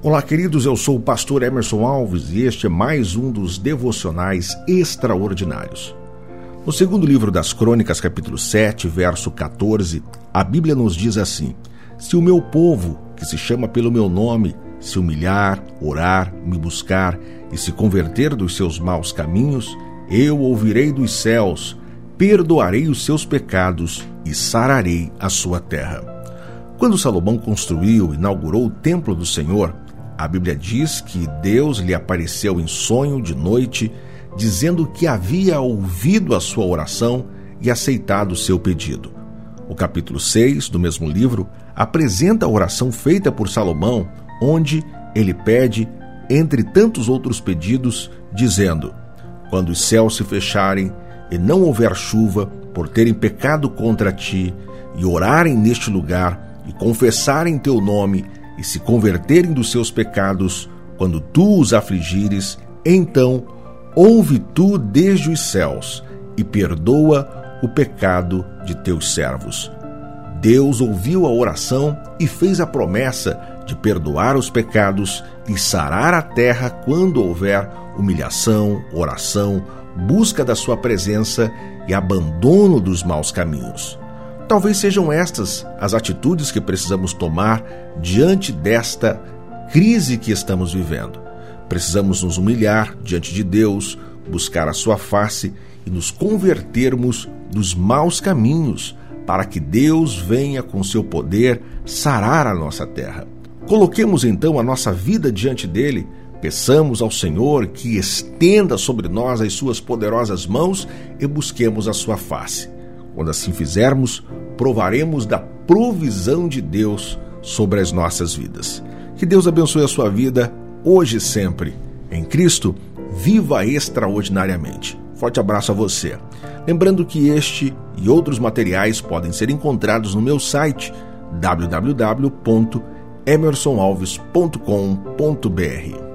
Olá, queridos, eu sou o pastor Emerson Alves e este é mais um dos devocionais extraordinários. No segundo livro das Crônicas, capítulo 7, verso 14, a Bíblia nos diz assim: Se o meu povo, que se chama pelo meu nome, se humilhar, orar, me buscar e se converter dos seus maus caminhos, eu ouvirei dos céus, perdoarei os seus pecados e sararei a sua terra. Quando Salomão construiu e inaugurou o templo do Senhor, a Bíblia diz que Deus lhe apareceu em sonho de noite, dizendo que havia ouvido a sua oração e aceitado o seu pedido. O capítulo 6 do mesmo livro apresenta a oração feita por Salomão, onde ele pede, entre tantos outros pedidos, dizendo: Quando os céus se fecharem e não houver chuva, por terem pecado contra ti, e orarem neste lugar, e confessarem teu nome, e se converterem dos seus pecados, quando tu os afligires, então ouve tu desde os céus e perdoa o pecado de teus servos. Deus ouviu a oração e fez a promessa de perdoar os pecados e sarar a terra quando houver humilhação, oração, busca da sua presença e abandono dos maus caminhos. Talvez sejam estas as atitudes que precisamos tomar diante desta crise que estamos vivendo. Precisamos nos humilhar diante de Deus, buscar a sua face e nos convertermos dos maus caminhos, para que Deus venha com seu poder sarar a nossa terra. Coloquemos então a nossa vida diante dele, peçamos ao Senhor que estenda sobre nós as suas poderosas mãos e busquemos a sua face. Quando assim fizermos, provaremos da provisão de Deus sobre as nossas vidas. Que Deus abençoe a sua vida hoje e sempre. Em Cristo, viva extraordinariamente. Forte abraço a você. Lembrando que este e outros materiais podem ser encontrados no meu site www.emersonalves.com.br.